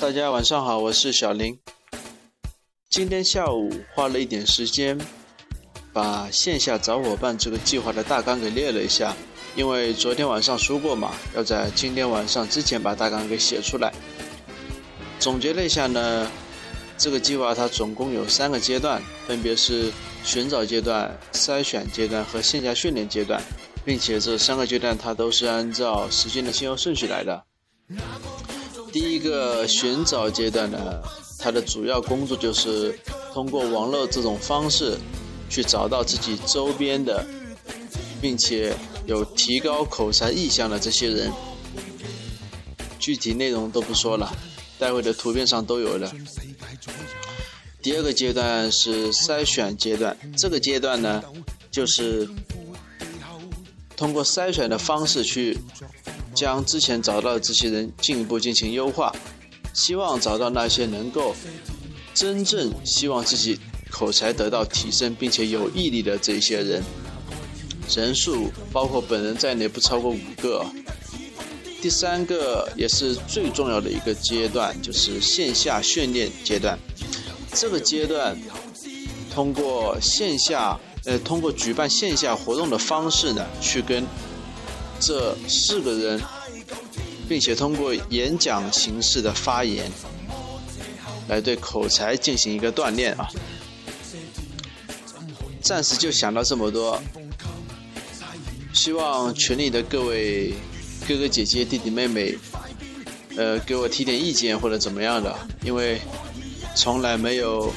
大家晚上好，我是小林。今天下午花了一点时间，把线下找伙伴这个计划的大纲给列了一下。因为昨天晚上说过嘛，要在今天晚上之前把大纲给写出来。总结了一下呢，这个计划它总共有三个阶段，分别是寻找阶段、筛选阶段和线下训练阶段，并且这三个阶段它都是按照时间的先后顺序来的。第一个寻找阶段呢，它的主要工作就是通过网络这种方式，去找到自己周边的，并且有提高口才意向的这些人。具体内容都不说了，待会的图片上都有的。第二个阶段是筛选阶段，这个阶段呢，就是通过筛选的方式去。将之前找到的这些人进一步进行优化，希望找到那些能够真正希望自己口才得到提升并且有毅力的这些人，人数包括本人在内不超过五个。第三个也是最重要的一个阶段，就是线下训练阶段。这个阶段通过线下呃通过举办线下活动的方式呢，去跟。这四个人，并且通过演讲形式的发言，来对口才进行一个锻炼啊。暂时就想到这么多，希望群里的各位哥哥姐姐、弟弟妹妹，呃，给我提点意见或者怎么样的，因为从来没有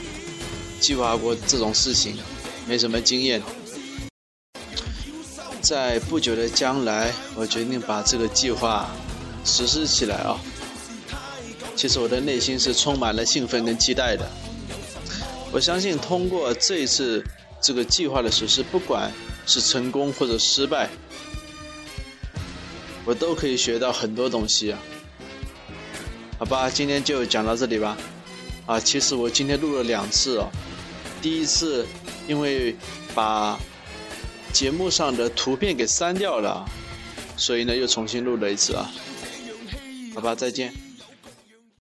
计划过这种事情，没什么经验。在不久的将来，我决定把这个计划实施起来啊！其实我的内心是充满了兴奋跟期待的。我相信通过这一次这个计划的实施，不管是成功或者失败，我都可以学到很多东西啊！好吧，今天就讲到这里吧。啊，其实我今天录了两次哦，第一次因为把。节目上的图片给删掉了，所以呢又重新录了一次啊，好吧，再见。